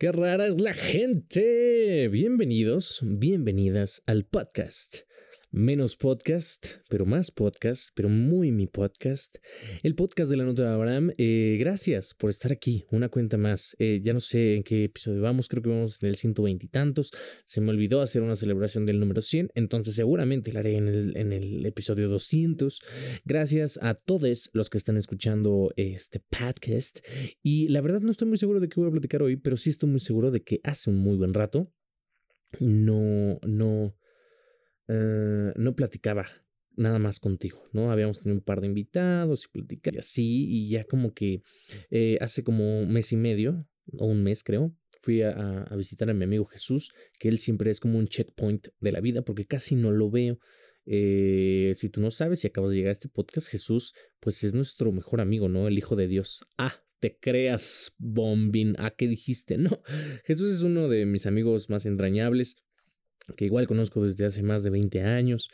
Qué rara es la gente. Bienvenidos, bienvenidas al podcast menos podcast, pero más podcast, pero muy mi podcast. El podcast de la nota de Abraham. Eh, gracias por estar aquí, una cuenta más. Eh, ya no sé en qué episodio vamos, creo que vamos en el 120 y tantos. Se me olvidó hacer una celebración del número 100, entonces seguramente la haré en el, en el episodio 200. Gracias a todos los que están escuchando este podcast. Y la verdad no estoy muy seguro de qué voy a platicar hoy, pero sí estoy muy seguro de que hace un muy buen rato no, no, eh, no platicaba nada más contigo, ¿no? Habíamos tenido un par de invitados y platicaba y así, y ya como que eh, hace como un mes y medio, o un mes creo, fui a, visitar a mi amigo Jesús, que él siempre es como un checkpoint de la vida, porque casi no lo veo. Eh, si tú no sabes y acabas de llegar a este podcast, Jesús, pues es nuestro mejor amigo, ¿no? El Hijo de Dios. Ah, te creas, bombín. ¿A qué dijiste? No, Jesús es uno de mis amigos más entrañables que igual conozco desde hace más de 20 años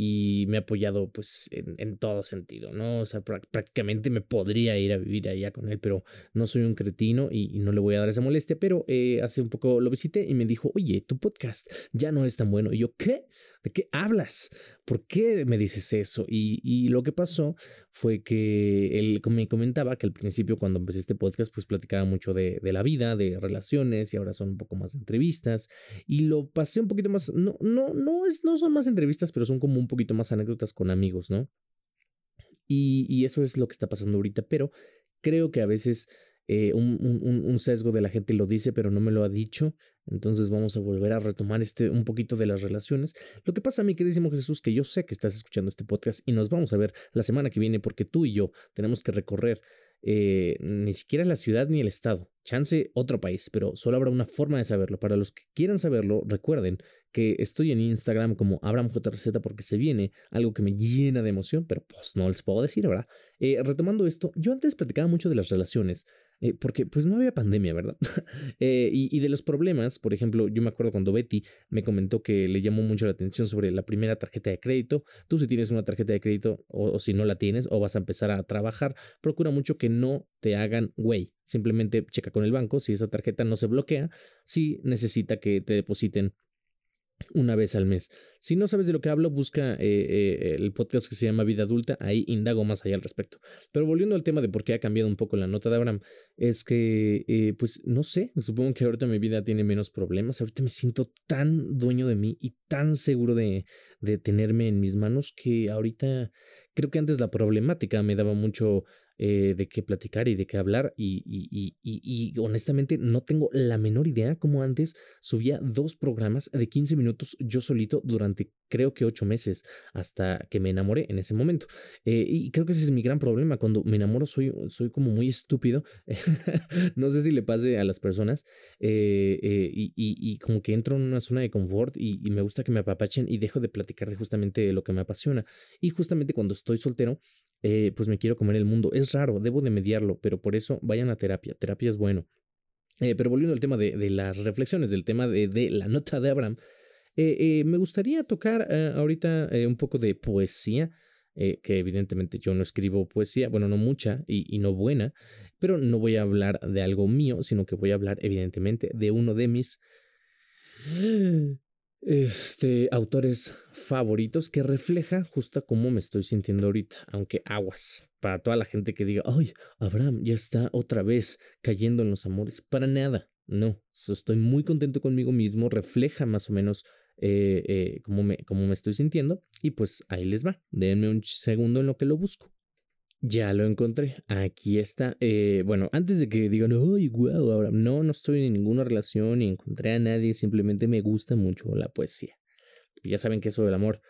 y me ha apoyado pues en, todo sentido, ¿no? O sea, prácticamente me podría ir a vivir allá con él, pero no soy un cretino y, no le voy a dar esa molestia, pero eh, hace un poco lo visité y me dijo, oye, tu podcast ya no es tan bueno. Y yo, ¿qué? ¿De qué hablas? ¿Por qué me dices eso? Y, lo que pasó fue que él me comentaba que al principio cuando empecé este podcast pues platicaba mucho de, la vida, de relaciones y ahora son un poco más entrevistas y lo pasé un poquito más, no, no, no, es, no son más entrevistas, pero son como un poquito más anécdotas con amigos, ¿no? Y, y eso es lo que está pasando ahorita, pero creo que a veces eh, un, sesgo de la gente lo dice, pero no me lo ha dicho. Entonces vamos a volver a retomar este un poquito de las relaciones. Lo que pasa, mi queridísimo Jesús, que yo sé que estás escuchando este podcast y nos vamos a ver la semana que viene porque tú y yo tenemos que recorrer eh, ni siquiera la ciudad ni el estado. Chance otro país, pero solo habrá una forma de saberlo. Para los que quieran saberlo, recuerden que estoy en Instagram como AbrahamJRZ porque se viene algo que me llena de emoción, pero pues no les puedo decir, ¿verdad? Eh, retomando esto, yo antes platicaba mucho de las relaciones, eh, porque pues no había pandemia, ¿verdad? Eh, y, de los problemas, por ejemplo, yo me acuerdo cuando Betty me comentó que le llamó mucho la atención sobre la primera tarjeta de crédito. Tú si tienes una tarjeta de crédito o, si no la tienes o vas a empezar a trabajar, procura mucho que no te hagan güey. Simplemente checa con el banco si esa tarjeta no se bloquea, si necesita que te depositen una vez al mes. Si no sabes de lo que hablo, busca eh, eh, el podcast que se llama Vida Adulta, ahí indago más allá al respecto. Pero volviendo al tema de por qué ha cambiado un poco la nota de Abraham, es que, eh, pues no sé, supongo que ahorita mi vida tiene menos problemas, ahorita me siento tan dueño de mí y tan seguro de, de tenerme en mis manos que ahorita creo que antes la problemática me daba mucho eh, de qué platicar y de qué hablar. Y, y, y, y, honestamente no tengo la menor idea cómo antes subía dos programas de 15 minutos yo solito durante creo que ocho meses hasta que me enamoré en ese momento. Eh, y creo que ese es mi gran problema. Cuando me enamoro soy, soy como muy estúpido. no sé si le pase a las personas. Eh, y, y, como que entro en una zona de confort y, me gusta que me apapachen y dejo de platicar de justamente lo que me apasiona. Y justamente cuando estoy soltero, eh, pues me quiero comer el mundo. Es raro, debo de mediarlo, pero por eso vayan a terapia. Terapia es bueno. Eh, pero volviendo al tema de, las reflexiones, del tema de, la nota de Abraham, eh, me gustaría tocar ahorita un poco de poesía, que evidentemente yo no escribo poesía, bueno, no mucha y, y no buena, pero no voy a hablar de algo mío, sino que voy a hablar evidentemente de uno de mis este, autores favoritos que refleja justo cómo me estoy sintiendo ahorita, aunque aguas, para toda la gente que diga, ay, Abraham ya está otra vez cayendo en los amores, para nada, no, estoy muy contento conmigo mismo, refleja más o menos eh, eh, cómo, me, cómo me estoy sintiendo y pues ahí les va, denme un segundo en lo que lo busco. Ya lo encontré. Aquí está. Eh, bueno, antes de que digan, ay, wow, ahora no, no estoy en ninguna relación ni encontré a nadie, simplemente me gusta mucho la poesía. Ya saben que eso del amor,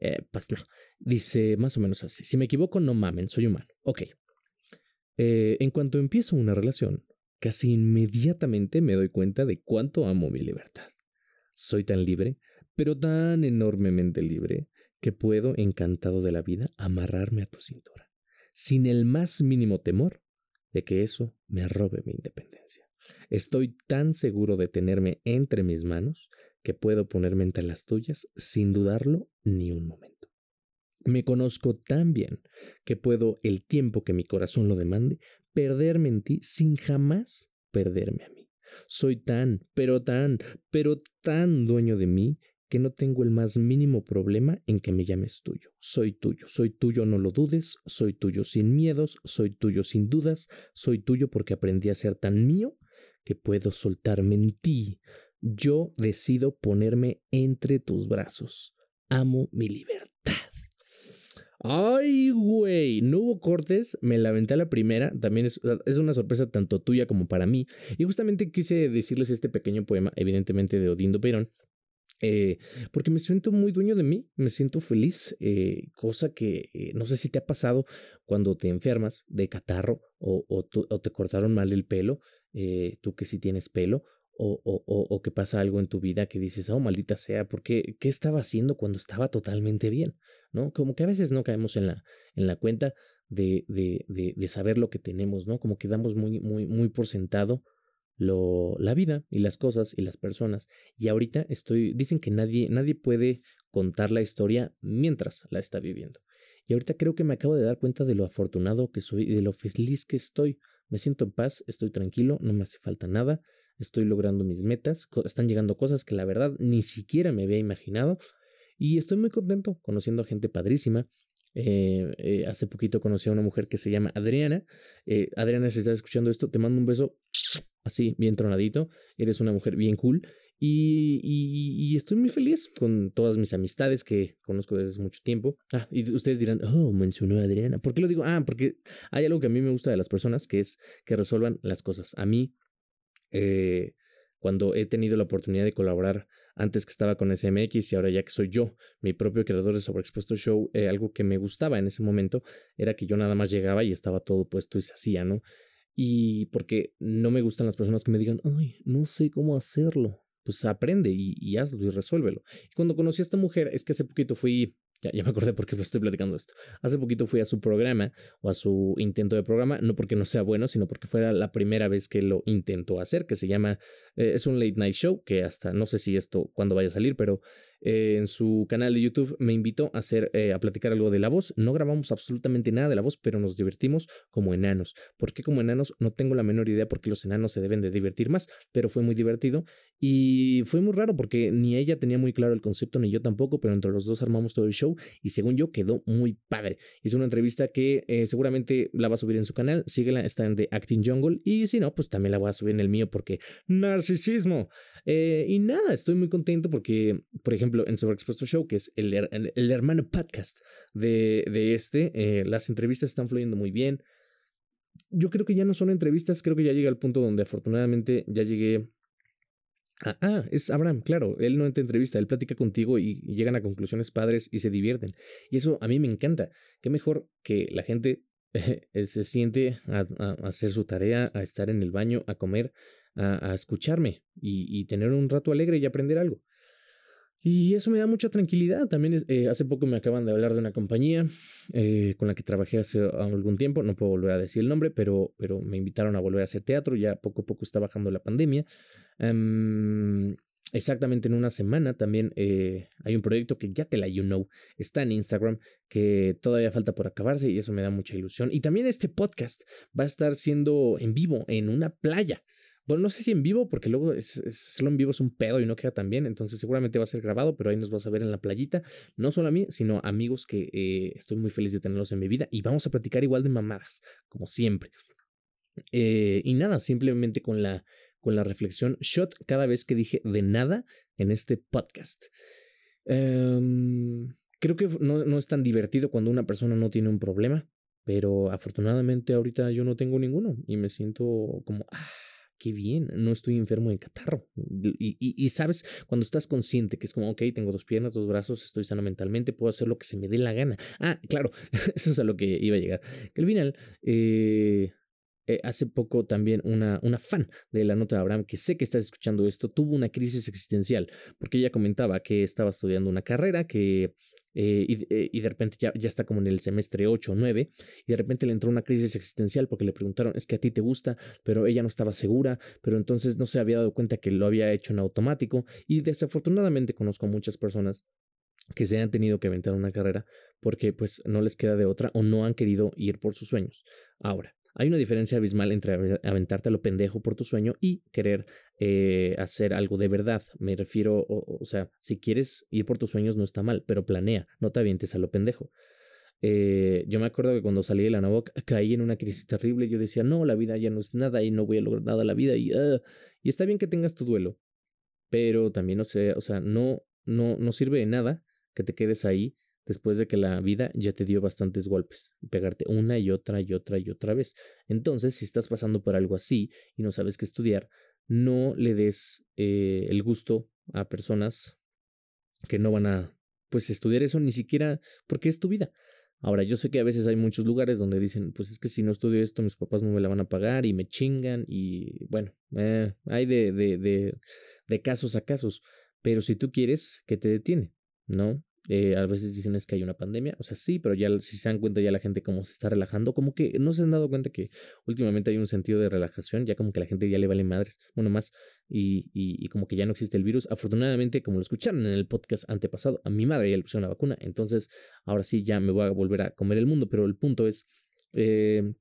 eh, pues no. Dice más o menos así. Si me equivoco, no mamen, soy humano. Ok. Eh, en cuanto empiezo una relación, casi inmediatamente me doy cuenta de cuánto amo mi libertad. Soy tan libre, pero tan enormemente libre, que puedo, encantado de la vida, amarrarme a tu cintura sin el más mínimo temor de que eso me robe mi independencia. Estoy tan seguro de tenerme entre mis manos que puedo ponerme entre las tuyas sin dudarlo ni un momento. Me conozco tan bien que puedo, el tiempo que mi corazón lo demande, perderme en ti sin jamás perderme a mí. Soy tan, pero tan, pero tan dueño de mí que no tengo el más mínimo problema en que me llames tuyo. Soy tuyo, soy tuyo, no lo dudes, soy tuyo sin miedos, soy tuyo sin dudas, soy tuyo porque aprendí a ser tan mío que puedo soltarme en ti. Yo decido ponerme entre tus brazos. Amo mi libertad. Ay, güey, no hubo cortes, me la a la primera, también es, es, una sorpresa tanto tuya como para mí. Y justamente quise decirles este pequeño poema, evidentemente de Odindo Perón, eh, porque me siento muy dueño de mí, me siento feliz, eh, cosa que eh, no sé si te ha pasado cuando te enfermas de catarro o, o, te cortaron mal el pelo, tú que sí tienes pelo, o, o, que pasa algo en tu vida que dices, oh, maldita sea, ¿por qué, estaba haciendo cuando estaba totalmente bien? ¿No? Como que a veces no caemos en la, en la cuenta de, de, de, de saber lo que tenemos, ¿no? Como que damos muy, muy, muy por sentado lo, la vida y las cosas y las personas. Y ahorita estoy, dicen que nadie, nadie puede contar la historia mientras la está viviendo. Y ahorita creo que me acabo de dar cuenta de lo afortunado que soy y de lo feliz que estoy. Me siento en paz, estoy tranquilo, no me hace falta nada, estoy logrando mis metas, están llegando cosas que la verdad ni siquiera me había imaginado. Y estoy muy contento conociendo a gente padrísima. Eh, eh, hace poquito conocí a una mujer que se llama Adriana. Eh, Adriana, si estás escuchando esto, te mando un beso así, bien tronadito. Eres una mujer bien cool. Y, estoy muy feliz con todas mis amistades que conozco desde hace mucho tiempo. Ah, y ustedes dirán, oh, mencionó a Adriana. ¿Por qué lo digo? Ah, porque hay algo que a mí me gusta de las personas, que es que resuelvan las cosas. A mí, eh, cuando he tenido la oportunidad de colaborar antes que estaba con SMX y ahora ya que soy yo, mi propio creador de Sobreexpuesto Show, eh, algo que me gustaba en ese momento era que yo nada más llegaba y estaba todo puesto y se hacía, ¿no? Y porque no me gustan las personas que me digan, ay, no sé cómo hacerlo. Pues aprende y, hazlo y resuélvelo. Y cuando conocí a esta mujer, es que hace poquito fui ya, ya, me acordé por qué estoy platicando esto. Hace poquito fui a su programa o a su intento de programa, no porque no sea bueno, sino porque fuera la primera vez que lo intentó hacer, que se llama, eh, es un late night show, que hasta no sé si esto cuando vaya a salir, pero eh, en su canal de YouTube me invitó a hacer, eh, a platicar algo de la voz. No grabamos absolutamente nada de la voz, pero nos divertimos como enanos. ¿Por qué como enanos? No tengo la menor idea porque los enanos se deben de divertir más, pero fue muy divertido y fue muy raro porque ni ella tenía muy claro el concepto ni yo tampoco, pero entre los dos armamos todo el show y según yo quedó muy padre. Hice una entrevista que eh, seguramente la va a subir en su canal, síguela, está en The Acting Jungle y si no, pues también la voy a subir en el mío porque narcisismo. y nada, estoy muy contento porque, por ejemplo, en Sobreexpuesto Show, que es el, el, hermano podcast de, de este, eh, las entrevistas están fluyendo muy bien. Yo creo que ya no son entrevistas, creo que ya llega al punto donde afortunadamente ya llegué Ah, es Abraham, claro, él no te entrevista, él platica contigo y, llegan a conclusiones padres y se divierten. Y eso a mí me encanta. Qué mejor que la gente se siente a, hacer su tarea, a estar en el baño, a comer, a, escucharme y, y, tener un rato alegre y aprender algo. Y eso me da mucha tranquilidad. También eh, hace poco me acaban de hablar de una compañía eh, con la que trabajé hace algún tiempo. No puedo volver a decir el nombre, pero, pero me invitaron a volver a hacer teatro. Ya poco a poco está bajando la pandemia. Em, exactamente en una semana también eh, hay un proyecto que ya te la you know. Está en Instagram que todavía falta por acabarse y eso me da mucha ilusión. Y también este podcast va a estar siendo en vivo en una playa. Bueno, no sé si en vivo, porque luego es, solo en vivo es un pedo y no queda tan bien. Entonces, seguramente va a ser grabado, pero ahí nos vas a ver en la playita. No solo a mí, sino amigos que eh, estoy muy feliz de tenerlos en mi vida. Y vamos a platicar igual de mamadas, como siempre. Eh, y nada, simplemente con la, con la reflexión shot cada vez que dije de nada en este podcast. Em, creo que no, no es tan divertido cuando una persona no tiene un problema, pero afortunadamente ahorita yo no tengo ninguno y me siento como, ah, qué bien, no estoy enfermo de catarro. Y, sabes, cuando estás consciente que es como, ok, tengo dos piernas, dos brazos, estoy sano mentalmente, puedo hacer lo que se me dé la gana. Ah, claro, eso es a lo que iba a llegar. Que al final, eh, eh, hace poco también una, una fan de la nota de Abraham, que sé que estás escuchando esto, tuvo una crisis existencial, porque ella comentaba que estaba estudiando una carrera, que eh, eh, y, de repente ya, ya está como en el semestre 8 o 9, y de repente le entró una crisis existencial porque le preguntaron, es que a ti te gusta, pero ella no estaba segura, pero entonces no se había dado cuenta que lo había hecho en automático, y desafortunadamente conozco a muchas personas que se han tenido que aventar una carrera porque pues no les queda de otra o no han querido ir por sus sueños. Ahora, hay una diferencia abismal entre aventarte a lo pendejo por tu sueño y querer eh, hacer algo de verdad. Me refiero, o, sea, si quieres ir por tus sueños no está mal, pero planea, no te avientes a lo pendejo. Eh, yo me acuerdo que cuando salí de la NOVOC caí en una crisis terrible. Yo decía, no, la vida ya no es nada y no voy a lograr nada la vida. Y, ah, y está bien que tengas tu duelo, pero también, no sé, o sea, no, no, no sirve de nada que te quedes ahí después de que la vida ya te dio bastantes golpes, pegarte una y otra y otra y otra vez. Entonces, si estás pasando por algo así y no sabes qué estudiar, no le des eh, el gusto a personas que no van a pues estudiar eso ni siquiera porque es tu vida. Ahora, yo sé que a veces hay muchos lugares donde dicen, pues es que si no estudio esto, mis papás no me la van a pagar y me chingan y bueno, eh, hay de, de, de, de casos a casos, pero si tú quieres, ¿qué te detiene? ¿No? Eh, a veces dicen es que hay una pandemia, o sea, sí, pero ya si se dan cuenta ya la gente como se está relajando, como que no se han dado cuenta que últimamente hay un sentido de relajación, ya como que la gente ya le vale madres, bueno, más, y, y, como que ya no existe el virus. Afortunadamente, como lo escucharon en el podcast antepasado, a mi madre ya le pusieron la vacuna, entonces ahora sí ya me voy a volver a comer el mundo, pero el punto es, eh,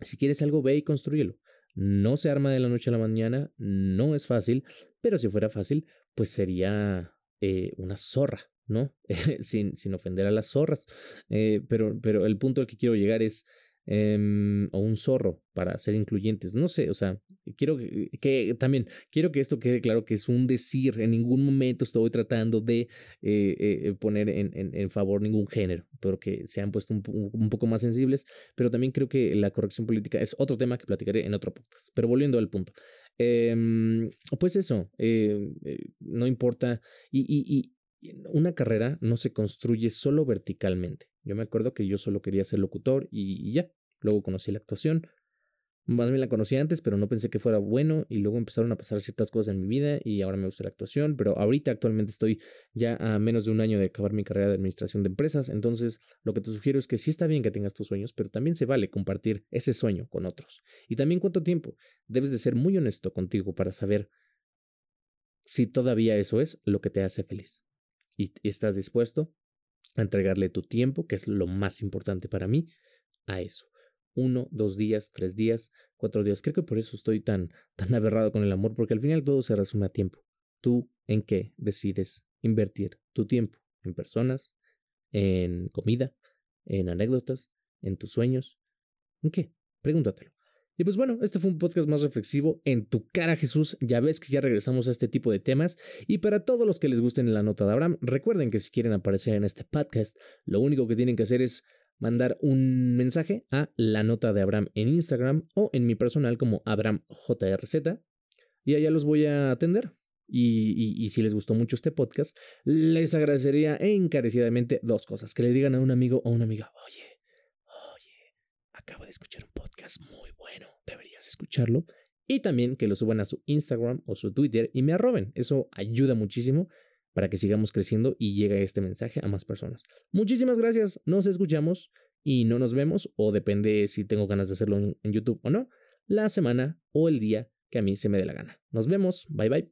si quieres algo, ve y construyelo. No se arma de la noche a la mañana, no es fácil, pero si fuera fácil, pues sería eh, una zorra, ¿no? sin, sin, ofender a las zorras. Eh, pero, pero el punto al que quiero llegar es, em, o un zorro, para ser incluyentes. No sé, o sea, quiero que, también, quiero que esto quede claro que es un decir, en ningún momento estoy tratando de eh, poner en, en, favor ningún género, pero que se han puesto un, un, poco más sensibles, pero también creo que la corrección política es otro tema que platicaré en otro podcast. Pero volviendo al punto. Em, pues eso, eh, eh, no importa. Y, una carrera no se construye solo verticalmente. Yo me acuerdo que yo solo quería ser locutor y ya. Luego conocí la actuación, más bien la conocí antes, pero no pensé que fuera bueno y luego empezaron a pasar ciertas cosas en mi vida y ahora me gusta la actuación, pero ahorita actualmente estoy ya a menos de un año de acabar mi carrera de administración de empresas, entonces lo que te sugiero es que sí está bien que tengas tus sueños, pero también se vale compartir ese sueño con otros. Y también cuánto tiempo. Debes de ser muy honesto contigo para saber si todavía eso es lo que te hace feliz. Y estás dispuesto a entregarle tu tiempo, que es lo más importante para mí, a eso uno, dos días, tres días, cuatro días. Creo que por eso estoy tan, tan aberrado con el amor, porque al final todo se resume a tiempo. Tú en qué decides invertir tu tiempo, en personas, en comida, en anécdotas, en tus sueños. ¿En qué? Pregúntatelo. Y pues bueno, este fue un podcast más reflexivo. En tu cara, Jesús, ya ves que ya regresamos a este tipo de temas. Y para todos los que les gusten la nota de Abraham, recuerden que si quieren aparecer en este podcast, lo único que tienen que hacer es mandar un mensaje a la nota de Abraham en Instagram o en mi personal como AbramJRZ y allá los voy a atender. Y, si les gustó mucho este podcast, les agradecería encarecidamente dos cosas. Que le digan a un amigo o una amiga, oye, oye, acabo de escuchar un podcast muy bueno, deberías escucharlo. Y también que lo suban a su Instagram o su Twitter y me arroben. Eso ayuda muchísimo para que sigamos creciendo y llegue este mensaje a más personas. Muchísimas gracias, nos escuchamos y no nos vemos, o depende si tengo ganas de hacerlo en, YouTube o no, la semana o el día que a mí se me dé la gana. Nos vemos, bye bye.